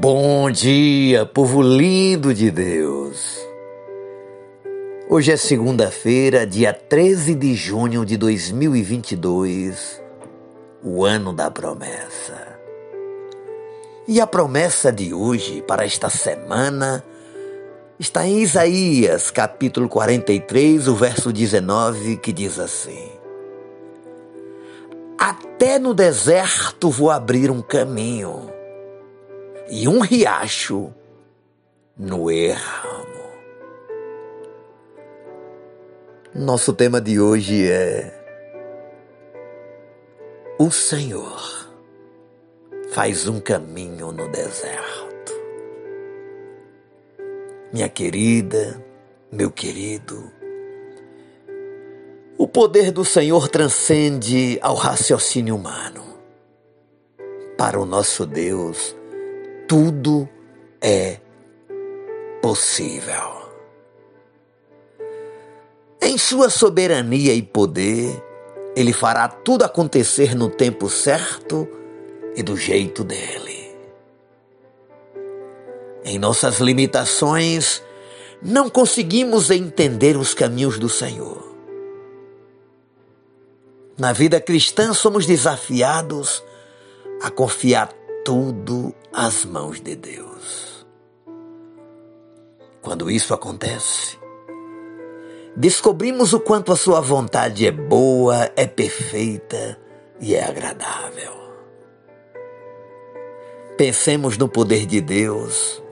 Bom dia, povo lindo de Deus. Hoje é segunda-feira, dia 13 de junho de 2022, o ano da promessa. E a promessa de hoje para esta semana está em Isaías, capítulo 43, o verso 19, que diz assim: Até no deserto vou abrir um caminho e um riacho no erramo. Nosso tema de hoje é O Senhor faz um caminho no deserto. Minha querida, meu querido, o poder do Senhor transcende ao raciocínio humano. Para o nosso Deus, tudo é possível. Em sua soberania e poder, ele fará tudo acontecer no tempo certo e do jeito dele. Em nossas limitações, não conseguimos entender os caminhos do Senhor. Na vida cristã, somos desafiados a confiar tudo às mãos de Deus. Quando isso acontece, descobrimos o quanto a Sua vontade é boa, é perfeita e é agradável. Pensemos no poder de Deus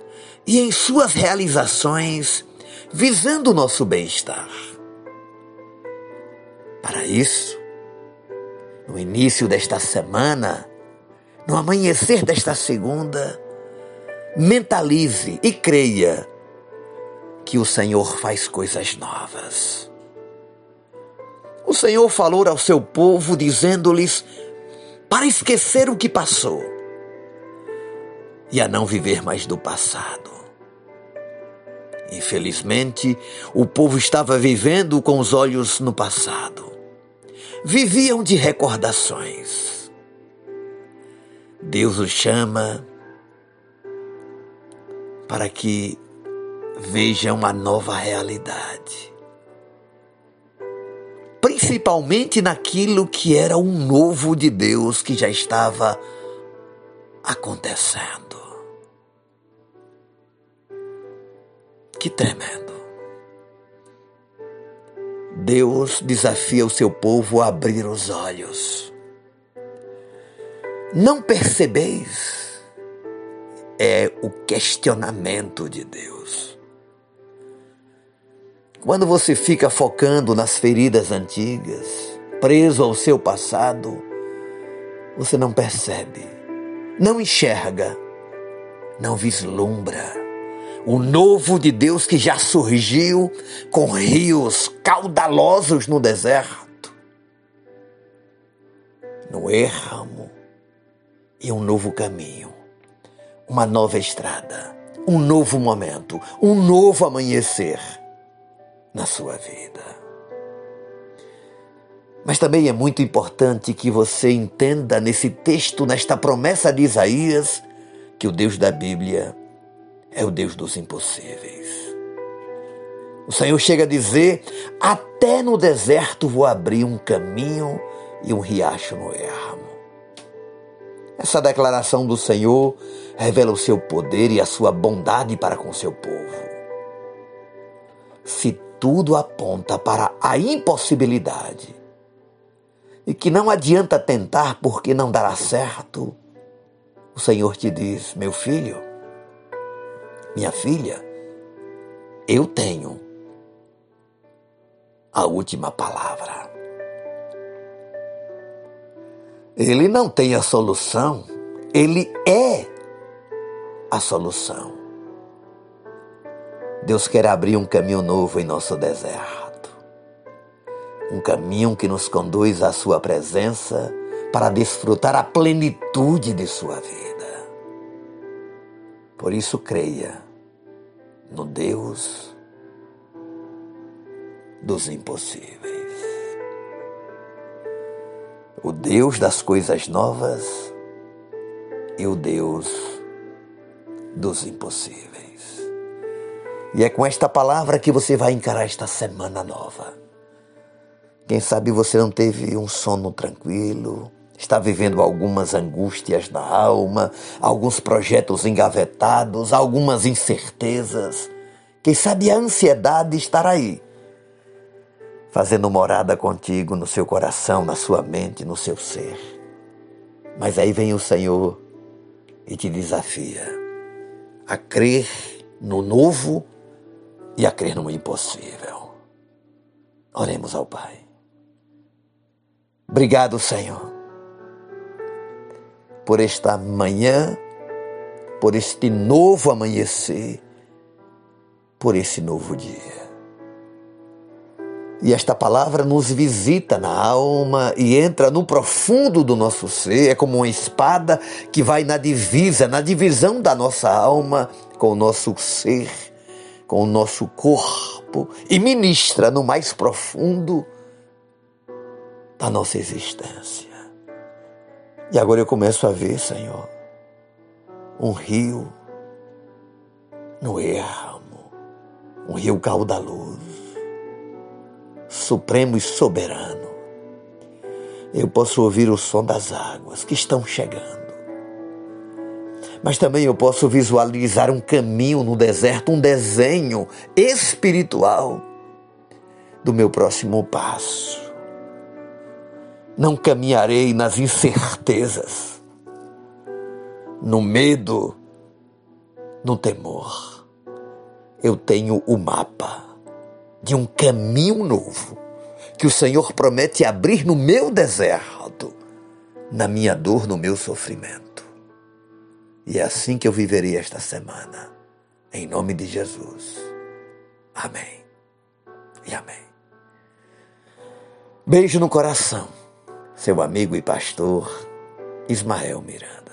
e em Suas realizações, visando o nosso bem-estar. Para isso, no início desta semana, no amanhecer desta segunda, mentalize e creia que o Senhor faz coisas novas. O Senhor falou ao seu povo, dizendo-lhes para esquecer o que passou e a não viver mais do passado. Infelizmente, o povo estava vivendo com os olhos no passado. Viviam de recordações Deus os chama para que vejam a nova realidade. Principalmente naquilo que era um novo de Deus que já estava acontecendo. Que tremendo. Deus desafia o seu povo a abrir os olhos não percebeis? É o questionamento de Deus. Quando você fica focando nas feridas antigas, preso ao seu passado, você não percebe, não enxerga, não vislumbra o novo de Deus que já surgiu com rios caudalosos no deserto, no erramo e um novo caminho, uma nova estrada, um novo momento, um novo amanhecer na sua vida. Mas também é muito importante que você entenda nesse texto, nesta promessa de Isaías, que o Deus da Bíblia é o Deus dos impossíveis. O Senhor chega a dizer: Até no deserto vou abrir um caminho e um riacho no ermo. Essa declaração do Senhor revela o seu poder e a sua bondade para com seu povo. Se tudo aponta para a impossibilidade e que não adianta tentar porque não dará certo, o Senhor te diz: meu filho, minha filha, eu tenho a última palavra. Ele não tem a solução, ele é a solução. Deus quer abrir um caminho novo em nosso deserto. Um caminho que nos conduz à Sua presença para desfrutar a plenitude de Sua vida. Por isso, creia no Deus dos impossíveis o Deus das coisas novas e o Deus dos impossíveis. E é com esta palavra que você vai encarar esta semana nova. Quem sabe você não teve um sono tranquilo, está vivendo algumas angústias na alma, alguns projetos engavetados, algumas incertezas. Quem sabe a ansiedade estará aí, fazendo morada contigo no seu coração, na sua mente, no seu ser. Mas aí vem o Senhor e te desafia a crer no novo e a crer no impossível. Oremos ao Pai. Obrigado, Senhor, por esta manhã, por este novo amanhecer por esse novo dia. E esta palavra nos visita na alma e entra no profundo do nosso ser, é como uma espada que vai na divisa, na divisão da nossa alma com o nosso ser, com o nosso corpo e ministra no mais profundo da nossa existência. E agora eu começo a ver, Senhor, um rio no erro um rio caudaloso, supremo e soberano. Eu posso ouvir o som das águas que estão chegando. Mas também eu posso visualizar um caminho no deserto, um desenho espiritual do meu próximo passo. Não caminharei nas incertezas, no medo, no temor eu tenho o mapa de um caminho novo que o Senhor promete abrir no meu deserto, na minha dor, no meu sofrimento. E é assim que eu viverei esta semana. Em nome de Jesus. Amém. E amém. Beijo no coração. Seu amigo e pastor Ismael Miranda.